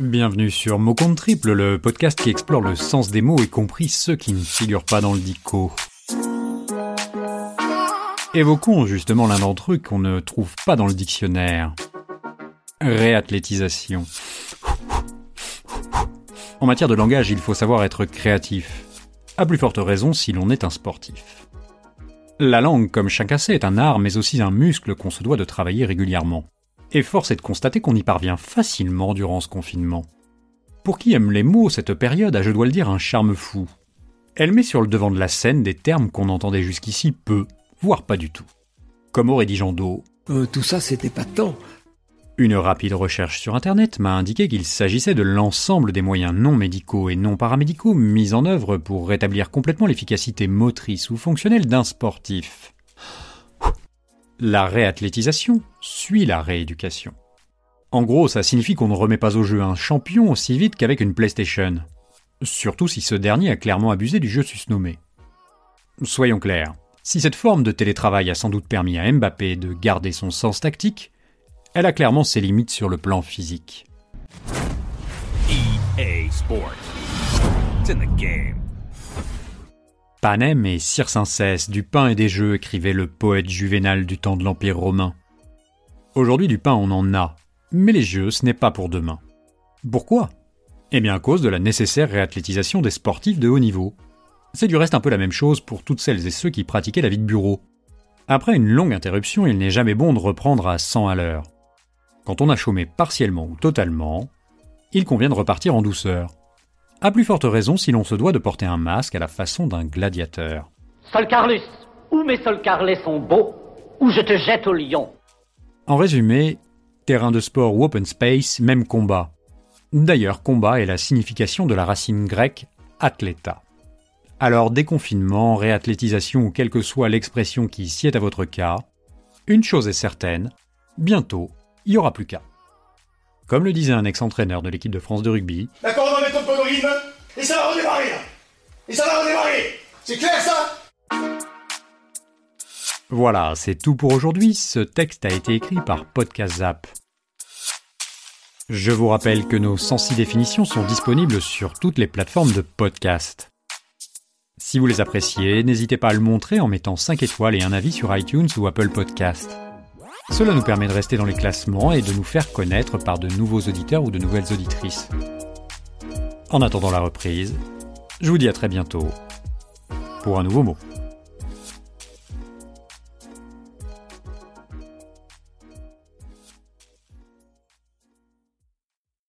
Bienvenue sur Mot Compte Triple, le podcast qui explore le sens des mots, y compris ceux qui ne figurent pas dans le dico. Évoquons justement l'un d'entre eux qu'on ne trouve pas dans le dictionnaire. Réathlétisation. En matière de langage, il faut savoir être créatif. À plus forte raison si l'on est un sportif. La langue, comme chacun sait, est un art, mais aussi un muscle qu'on se doit de travailler régulièrement. Et force est de constater qu'on y parvient facilement durant ce confinement. Pour qui aime les mots, cette période a, je dois le dire, un charme fou. Elle met sur le devant de la scène des termes qu'on entendait jusqu'ici peu, voire pas du tout. Comme aurait dit Jean euh, tout ça, c'était pas tant. Une rapide recherche sur Internet m'a indiqué qu'il s'agissait de l'ensemble des moyens non médicaux et non paramédicaux mis en œuvre pour rétablir complètement l'efficacité motrice ou fonctionnelle d'un sportif. La réathlétisation suit la rééducation. En gros, ça signifie qu'on ne remet pas au jeu un champion aussi vite qu'avec une PlayStation. Surtout si ce dernier a clairement abusé du jeu susnommé. Soyons clairs, si cette forme de télétravail a sans doute permis à Mbappé de garder son sens tactique, elle a clairement ses limites sur le plan physique. EA Sports. In the game. Panem et Circenses, du pain et des jeux, écrivait le poète juvénal du temps de l'Empire romain. Aujourd'hui, du pain, on en a, mais les jeux, ce n'est pas pour demain. Pourquoi? Eh bien, à cause de la nécessaire réathlétisation des sportifs de haut niveau. C'est du reste un peu la même chose pour toutes celles et ceux qui pratiquaient la vie de bureau. Après une longue interruption, il n'est jamais bon de reprendre à 100 à l'heure. Quand on a chômé partiellement ou totalement, il convient de repartir en douceur. À plus forte raison si l'on se doit de porter un masque à la façon d'un gladiateur. Sol Carlus, ou mes sont beaux, ou je te jette au lion. En résumé, terrain de sport ou open space, même combat. D'ailleurs, combat est la signification de la racine grecque athleta. Alors, déconfinement, réathlétisation ou quelle que soit l'expression qui sied à votre cas, une chose est certaine, bientôt, il n'y aura plus qu'à. Comme le disait un ex-entraîneur de l'équipe de France de rugby. D'accord, on va mettre un peu de rythme, et ça va redémarrer Et ça va redémarrer C'est clair ça Voilà, c'est tout pour aujourd'hui. Ce texte a été écrit par Podcast Zap. Je vous rappelle que nos 106 définitions sont disponibles sur toutes les plateformes de podcast. Si vous les appréciez, n'hésitez pas à le montrer en mettant 5 étoiles et un avis sur iTunes ou Apple Podcast. Cela nous permet de rester dans les classements et de nous faire connaître par de nouveaux auditeurs ou de nouvelles auditrices. En attendant la reprise, je vous dis à très bientôt pour un nouveau mot.